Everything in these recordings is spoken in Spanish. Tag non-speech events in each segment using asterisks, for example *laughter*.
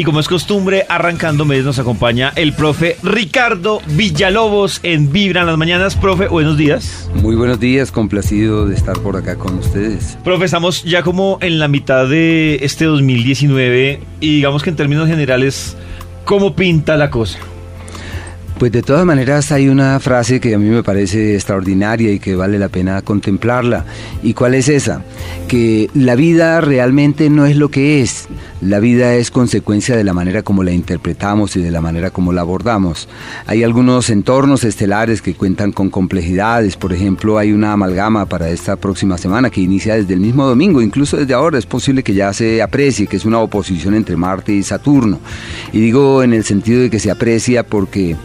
Y como es costumbre, arrancando mes nos acompaña el profe Ricardo Villalobos en Vibra en las mañanas. Profe, buenos días. Muy buenos días, complacido de estar por acá con ustedes. Profe, estamos ya como en la mitad de este 2019 y digamos que en términos generales, ¿cómo pinta la cosa? Pues de todas maneras hay una frase que a mí me parece extraordinaria y que vale la pena contemplarla. ¿Y cuál es esa? Que la vida realmente no es lo que es. La vida es consecuencia de la manera como la interpretamos y de la manera como la abordamos. Hay algunos entornos estelares que cuentan con complejidades. Por ejemplo, hay una amalgama para esta próxima semana que inicia desde el mismo domingo. Incluso desde ahora es posible que ya se aprecie, que es una oposición entre Marte y Saturno. Y digo en el sentido de que se aprecia porque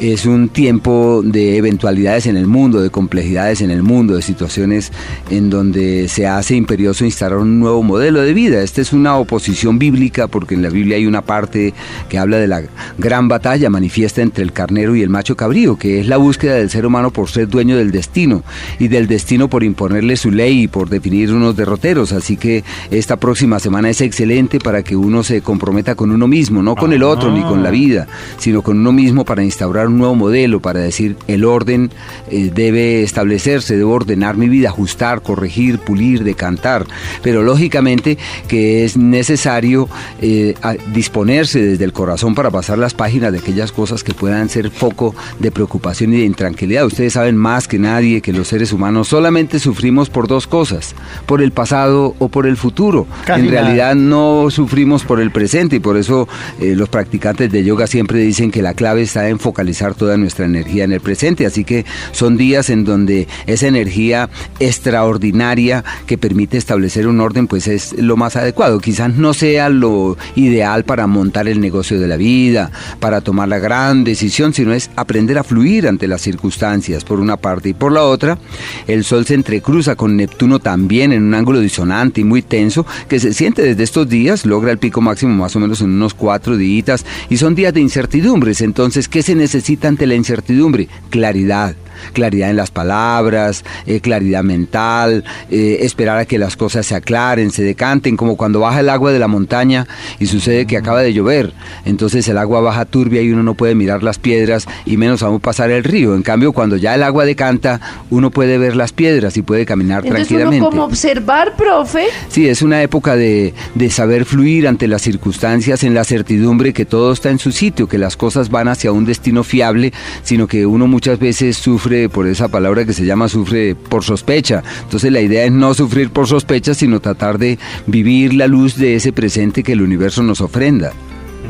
es un tiempo de eventualidades en el mundo, de complejidades en el mundo, de situaciones en donde se hace imperioso instalar un nuevo modelo de vida. Esta es una oposición bíblica porque en la Biblia hay una parte que habla de la gran batalla manifiesta entre el carnero y el macho cabrío, que es la búsqueda del ser humano por ser dueño del destino y del destino por imponerle su ley y por definir unos derroteros. Así que esta próxima semana es excelente para que uno se comprometa con uno mismo, no con el otro ni con la vida, sino con uno mismo para instaurar un nuevo modelo para decir el orden eh, debe establecerse, debo ordenar mi vida, ajustar, corregir, pulir, decantar, pero lógicamente que es necesario eh, disponerse desde el corazón para pasar las páginas de aquellas cosas que puedan ser foco de preocupación y de intranquilidad. Ustedes saben más que nadie que los seres humanos solamente sufrimos por dos cosas, por el pasado o por el futuro. en realidad no sufrimos por el presente y por eso eh, los practicantes de yoga siempre dicen que la clave está en focalizar toda nuestra energía en el presente. Así que son días en donde esa energía extraordinaria que permite establecer un orden, pues es lo más adecuado. Quizás no sea lo ideal para montar el negocio de la vida, para tomar la gran decisión, sino es aprender a fluir ante las circunstancias, por una parte. Y por la otra, el Sol se entrecruza con Neptuno también en un ángulo disonante y muy tenso, que se siente desde estos días, logra el pico máximo más o menos en unos cuatro días, y son días de incertidumbres. Entonces, ¿qué se necesita? Ante la incertidumbre? Claridad claridad en las palabras, eh, claridad mental, eh, esperar a que las cosas se aclaren, se decanten, como cuando baja el agua de la montaña y sucede que acaba de llover. Entonces el agua baja turbia y uno no puede mirar las piedras y menos aún pasar el río. En cambio, cuando ya el agua decanta, uno puede ver las piedras y puede caminar Entonces tranquilamente. Uno como observar, profe. Sí, es una época de, de saber fluir ante las circunstancias en la certidumbre que todo está en su sitio, que las cosas van hacia un destino fiable, sino que uno muchas veces sufre sufre por esa palabra que se llama sufre por sospecha. Entonces la idea es no sufrir por sospecha, sino tratar de vivir la luz de ese presente que el universo nos ofrenda.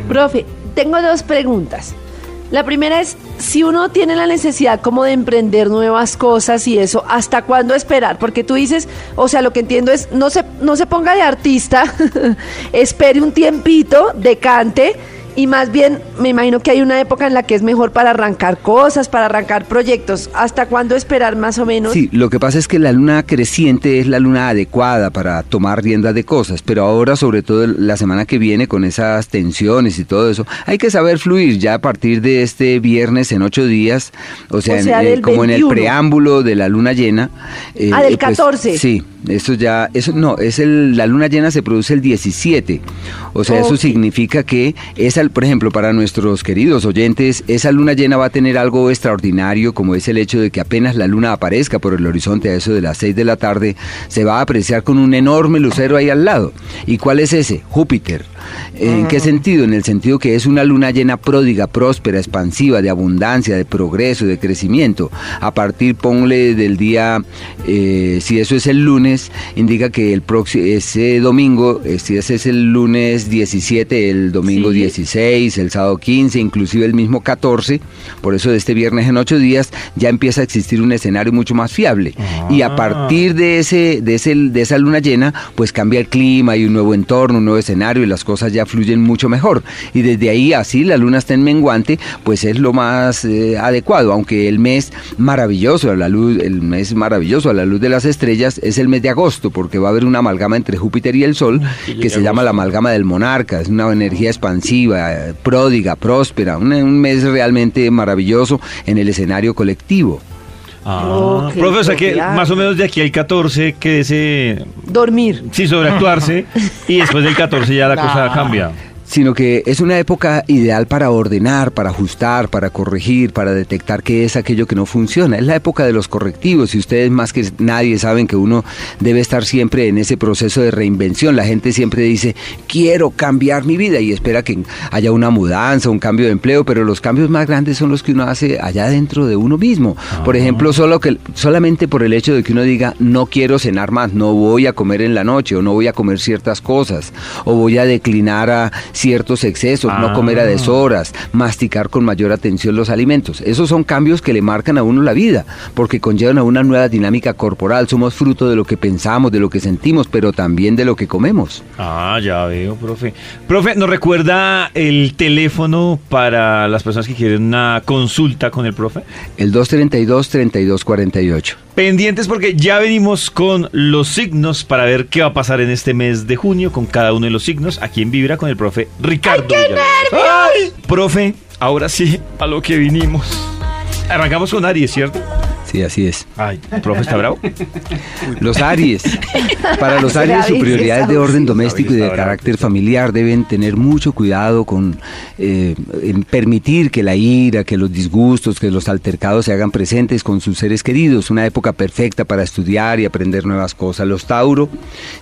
Profe, tengo dos preguntas. La primera es, si uno tiene la necesidad como de emprender nuevas cosas y eso, ¿hasta cuándo esperar? Porque tú dices, o sea, lo que entiendo es, no se, no se ponga de artista, *laughs* espere un tiempito, decante y más bien, me imagino que hay una época en la que es mejor para arrancar cosas, para arrancar proyectos. ¿Hasta cuándo esperar más o menos? Sí, lo que pasa es que la luna creciente es la luna adecuada para tomar rienda de cosas, pero ahora, sobre todo la semana que viene, con esas tensiones y todo eso, hay que saber fluir ya a partir de este viernes en ocho días, o sea, eh, como en el preámbulo de la luna llena. Eh, ah, del 14. Pues, sí, eso ya, eso no, es el, la luna llena se produce el 17. O sea, eso significa que esa, por ejemplo, para nuestros queridos oyentes, esa luna llena va a tener algo extraordinario, como es el hecho de que apenas la luna aparezca por el horizonte a eso de las 6 de la tarde, se va a apreciar con un enorme lucero ahí al lado. ¿Y cuál es ese? Júpiter. ¿En qué sentido? En el sentido que es una luna llena pródiga, próspera, expansiva, de abundancia, de progreso, de crecimiento. A partir, ponle del día, eh, si eso es el lunes, indica que el próximo, ese domingo, eh, si ese es el lunes 17, el domingo 16, el sábado 15, inclusive el mismo 14, por eso de este viernes en ocho días, ya empieza a existir un escenario mucho más fiable. Y a ah. partir de, ese, de, ese, de esa luna llena, pues cambia el clima y un nuevo entorno, un nuevo escenario y las cosas cosas ya fluyen mucho mejor. Y desde ahí, así la luna está en menguante, pues es lo más eh, adecuado, aunque el mes maravilloso a la luz, el mes maravilloso a la luz de las estrellas es el mes de agosto, porque va a haber una amalgama entre Júpiter y el Sol que se llama la amalgama del monarca, es una energía expansiva, pródiga, próspera, un, mes realmente maravilloso en el escenario colectivo. Ah, profesor, que más o menos de aquí al 14 quédese... Dormir. Sí, sobreactuarse *laughs* y después del 14 ya la cosa cambia. Sino que es una época ideal para ordenar, para ajustar, para corregir, para detectar qué es aquello que no funciona. Es la época de los correctivos y ustedes más que nadie saben que uno debe estar siempre en ese proceso de reinvención. La gente siempre dice, quiero cambiar mi vida y espera que haya una mudanza, un cambio de empleo, pero los cambios más grandes son los que uno hace allá dentro de uno mismo. Por ah. ejemplo, solo que, solamente por el hecho de que uno diga, no quiero cenar más, no voy a comer en la noche o no voy a comer ciertas cosas o voy a declinar a ciertos excesos, no comer a ah. deshoras, masticar con mayor atención los alimentos. Esos son cambios que le marcan a uno la vida, porque conllevan a una nueva dinámica corporal. Somos fruto de lo que pensamos, de lo que sentimos, pero también de lo que comemos. Ah, ya veo, profe. Profe, ¿nos recuerda el teléfono para las personas que quieren una consulta con el profe? El 232-3248. Pendientes porque ya venimos con los signos para ver qué va a pasar en este mes de junio con cada uno de los signos aquí en Vibra con el profe Ricardo. ¡Ay, Profe, ahora sí, a lo que vinimos. Arrancamos con Aries, ¿cierto? Sí, así es. Ay, profe, ¿está bravo? Los Aries. Para los Aries, su prioridad es de orden doméstico y de carácter familiar. Deben tener mucho cuidado con eh, permitir que la ira, que los disgustos, que los altercados se hagan presentes con sus seres queridos. Una época perfecta para estudiar y aprender nuevas cosas. Los Tauro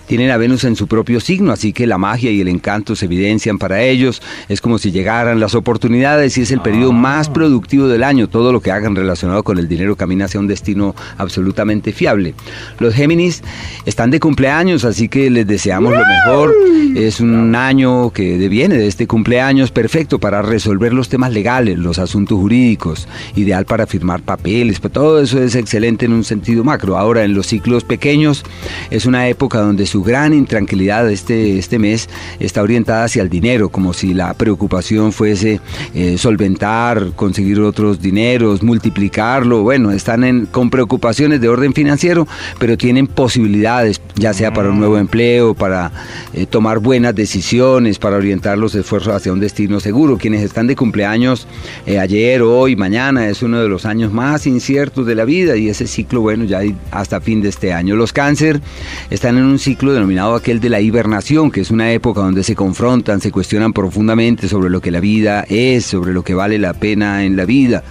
tienen a Venus en su propio signo, así que la magia y el encanto se evidencian para ellos. Es como si llegaran las oportunidades y es el periodo ah. más productivo del año. Todo lo que hagan relacionado con el dinero camina hacia un destino absolutamente fiable. Los Géminis están de cumpleaños, así que les deseamos lo mejor. Es un año que viene de este cumpleaños perfecto para resolver los temas legales, los asuntos jurídicos, ideal para firmar papeles, pero todo eso es excelente en un sentido macro. Ahora, en los ciclos pequeños, es una época donde su gran intranquilidad este, este mes está orientada hacia el dinero, como si la preocupación fuese eh, solventar, conseguir otros dineros, multiplicarlo. Bueno, están en con preocupaciones de orden financiero, pero tienen posibilidades, ya sea para un nuevo empleo, para eh, tomar buenas decisiones, para orientar los esfuerzos hacia un destino seguro. Quienes están de cumpleaños eh, ayer, hoy, mañana, es uno de los años más inciertos de la vida y ese ciclo, bueno, ya hasta fin de este año. Los cáncer están en un ciclo denominado aquel de la hibernación, que es una época donde se confrontan, se cuestionan profundamente sobre lo que la vida es, sobre lo que vale la pena en la vida.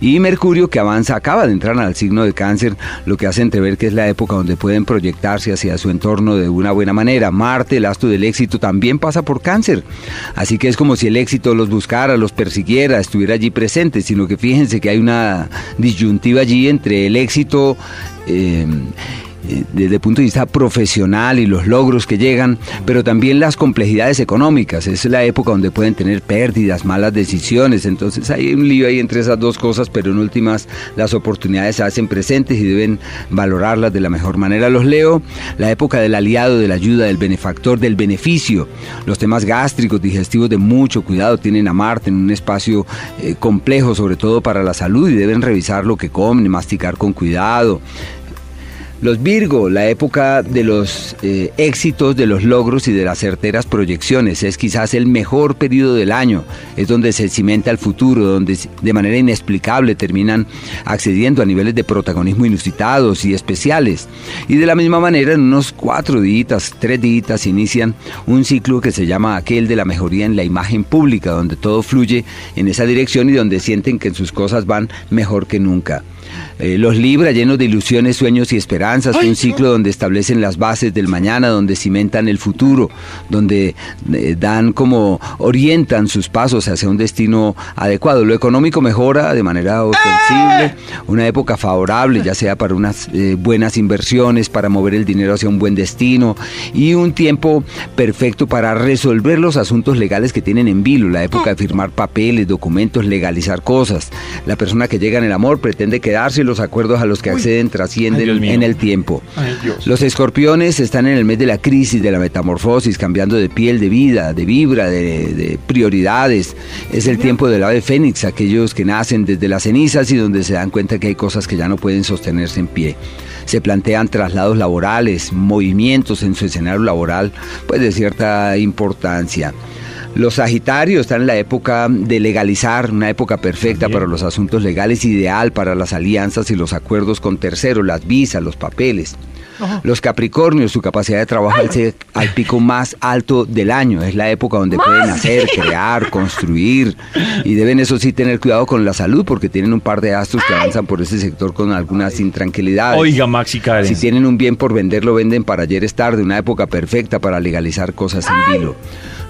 Y Mercurio, que avanza, acaba de entrar al signo de cáncer, lo que hace entrever que es la época donde pueden proyectarse hacia su entorno de una buena manera. Marte, el astro del éxito, también pasa por cáncer. Así que es como si el éxito los buscara, los persiguiera, estuviera allí presente, sino que fíjense que hay una disyuntiva allí entre el éxito eh, desde el punto de vista profesional y los logros que llegan, pero también las complejidades económicas. Es la época donde pueden tener pérdidas, malas decisiones. Entonces hay un lío ahí entre esas dos cosas, pero en últimas las oportunidades se hacen presentes y deben valorarlas de la mejor manera. Los leo, la época del aliado, de la ayuda, del benefactor, del beneficio. Los temas gástricos, digestivos de mucho cuidado tienen a Marte en un espacio eh, complejo, sobre todo para la salud, y deben revisar lo que comen, masticar con cuidado. Los Virgo, la época de los eh, éxitos, de los logros y de las certeras proyecciones. Es quizás el mejor periodo del año. Es donde se cimenta el futuro, donde de manera inexplicable terminan accediendo a niveles de protagonismo inusitados y especiales. Y de la misma manera, en unos cuatro días, tres días, inician un ciclo que se llama aquel de la mejoría en la imagen pública, donde todo fluye en esa dirección y donde sienten que sus cosas van mejor que nunca. Eh, los Libra llenos de ilusiones, sueños y esperanzas, un ciclo donde establecen las bases del mañana, donde cimentan el futuro, donde eh, dan como orientan sus pasos hacia un destino adecuado. Lo económico mejora de manera ostensible, una época favorable, ya sea para unas eh, buenas inversiones, para mover el dinero hacia un buen destino y un tiempo perfecto para resolver los asuntos legales que tienen en vilo, la época de firmar papeles, documentos, legalizar cosas. La persona que llega en el amor pretende quedar y los acuerdos a los que acceden trascienden en el tiempo. los escorpiones están en el mes de la crisis, de la metamorfosis, cambiando de piel, de vida, de vibra, de, prioridades. Es el tiempo del ave fénix, aquellos que nacen desde las cenizas y donde se dan cuenta que hay cosas que ya no pueden sostenerse en pie se plantean traslados laborales, movimientos en su escenario laboral, pues de cierta importancia. Los Sagitarios están en la época de legalizar, una época perfecta para los asuntos legales, ideal para las alianzas y los acuerdos con terceros, las visas, los papeles. Los Capricornios, su capacidad de trabajo al al pico más alto del año. Es la época donde pueden hacer, crear, construir. Y deben, eso sí, tener cuidado con la salud porque tienen un par de astros que avanzan por ese sector con algunas intranquilidades. Oiga, Maxi Karen. Si tienen un bien por vender, lo venden para ayer es tarde, una época perfecta para legalizar cosas en vilo.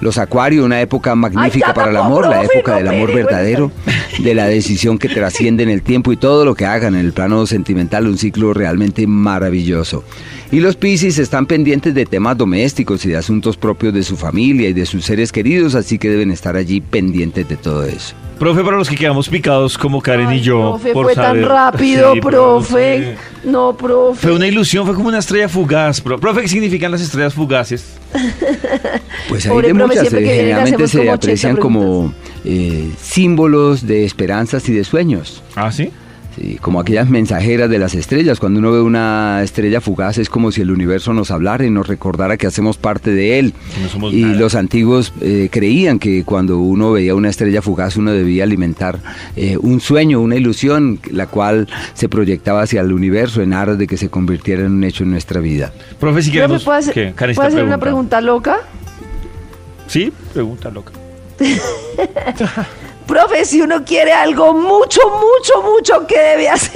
Los Acuarios, una época magnífica para el amor, la época del amor verdadero, de la decisión que trasciende en el tiempo y todo lo que hagan en el plano sentimental, un ciclo realmente maravilloso. Y los Piscis están pendientes de temas domésticos y de asuntos propios de su familia y de sus seres queridos, así que deben estar allí pendientes de todo eso. Profe, para los que quedamos picados como Karen Ay, y yo. Profe, por fue saber- tan rápido, Sí, profe. No, profe. Fue una ilusión, fue como una estrella fugaz. Pro- Profe, ¿qué significan las estrellas fugaces? *laughs* Pues hay Pobre de profe, muchas, siempre eh, generalmente se como 80 aprecian como eh, símbolos de esperanzas y de sueños. ¿Ah, sí? Sí, como aquellas mensajeras de las estrellas. Cuando uno ve una estrella fugaz es como si el universo nos hablara y nos recordara que hacemos parte de él. No y nada. los antiguos eh, creían que cuando uno veía una estrella fugaz uno debía alimentar eh, un sueño, una ilusión, la cual se proyectaba hacia el universo en aras de que se convirtiera en un hecho en nuestra vida. Profe, si queremos... ¿puedo hacer, ¿Qué? Karen, ¿puedo esta hacer una pregunta loca? Sí, pregunta loca. *laughs* Profe, si uno quiere algo mucho, mucho, mucho, ¿qué debe hacer?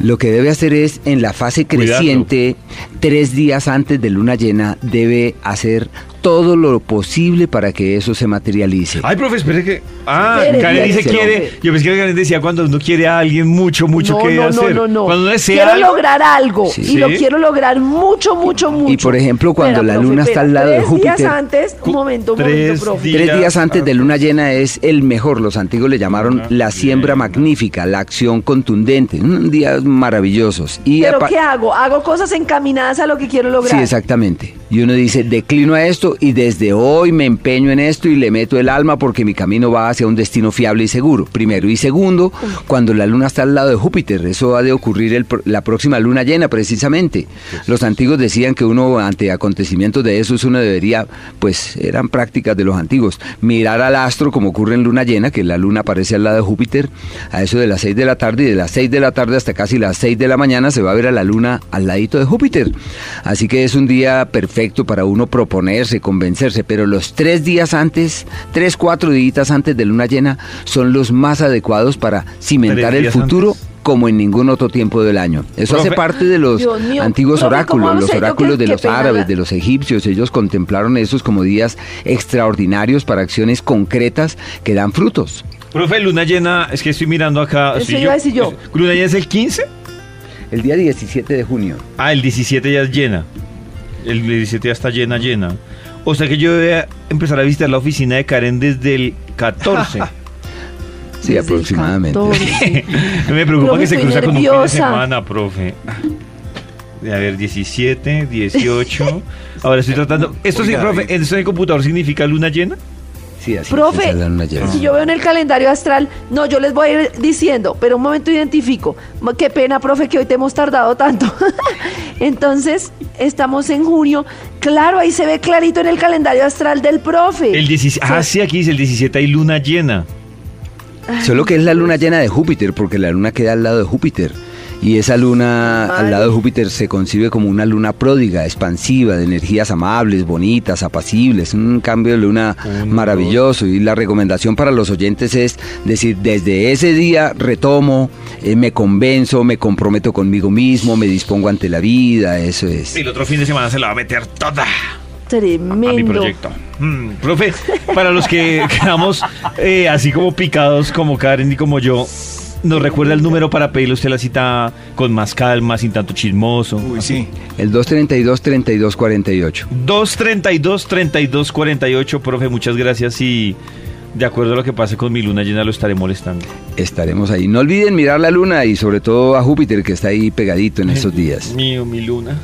Lo que debe hacer es, en la fase creciente, tres días antes de luna llena, debe hacer todo lo posible para que eso se materialice. Ay, profe, espere que... Ah, Karen dice quiere... Yo pensé que Karen decía cuando uno quiere a alguien mucho, mucho no, que no, hacer. no, no, no. Cuando uno desea quiero algo- lograr algo Sí. y lo quiero lograr mucho, mucho, mucho. Y, por ejemplo, cuando la luna está al lado de tres Júpiter- días antes, un momento, un tres momento, profe. días. Tres días antes de luna llena es el mejor. Los antiguos le llamaron Luna la siembra magnífica, la acción contundente. Un días maravillosos. Y ¿Pero qué hago? Hago cosas encaminadas a lo que quiero lograr. Sí, exactamente. Y uno dice, declino a esto y desde hoy me empeño en esto y le meto el alma porque mi camino va hacia un destino fiable y seguro. Primero. Y segundo, cuando la luna está al lado de Júpiter. Eso ha de ocurrir el la próxima luna llena, precisamente. Los antiguos decían que uno, ante acontecimientos de esos, uno debería, pues eran prácticas de los antiguos, mirar al astro como ocurre en luna llena, que la luna aparece al lado de Júpiter, a eso de las 6 de la tarde y de las 6 de la tarde hasta casi las 6 de la mañana se va a ver a la luna al ladito de Júpiter. Así que es un día perfecto para uno proponerse, convencerse, pero los tres días antes, tres, cuatro días antes de luna llena, son los más adecuados para cimentar el futuro. antes. como en ningún otro tiempo del año. Eso hace parte de los mío, antiguos profe, ¿cómo oráculos, los yo oráculos de los árabes, la- de los egipcios. Ellos contemplaron esos como días extraordinarios para acciones concretas que dan frutos. Profe, luna llena, es que estoy mirando acá. Eso iba a decir yo. ¿Luna llena es el 15? El día 17 de junio. Ah, el 17 ya es llena. El 17 ya está llena, llena. O sea que yo voy a empezar a visitar la oficina de Karen desde el 14. *laughs* Sí, Desde aproximadamente. *laughs* 14. Me preocupa Profe, que se cruza con un fin de nerviosa. semana, profe. A ver, 17, 18. Ahora estoy tratando. Esto sí, profe, ¿esto en el computador significa luna llena? Sí, así Profe, si yo veo en el calendario astral, no, yo les voy a ir diciendo, pero un momento identifico. Qué pena, profe, que hoy te hemos tardado tanto. *laughs* Entonces, estamos en junio. Claro, ahí se ve clarito en el calendario astral del profe. El 17, ah, sí, aquí dice el 17 hay luna llena. Solo que es la luna llena de Júpiter, porque la luna queda al lado de Júpiter. Y esa luna al lado de Júpiter se concibe como una luna pródiga, expansiva, de energías amables, bonitas, apacibles, un cambio de luna Un, maravilloso. Y la recomendación para los oyentes es decir, desde ese día retomo, eh, me convenzo, me comprometo conmigo mismo, me dispongo ante la vida, eso es. El otro fin de semana se la va a meter toda a mi Tremendo. proyecto. Mm, profe, para los que *laughs* quedamos eh, así como picados como Karen y como yo, ¿nos recuerda el número para pedirle a usted la cita con más calma, sin tanto chismoso? Uy, sí. El 232-3248. 232-3248, profe, muchas gracias y de acuerdo a lo que pase con mi luna llena lo estaré molestando. Estaremos ahí. No olviden mirar la luna y sobre todo a Júpiter que está ahí pegadito en estos días. Mío, mi luna.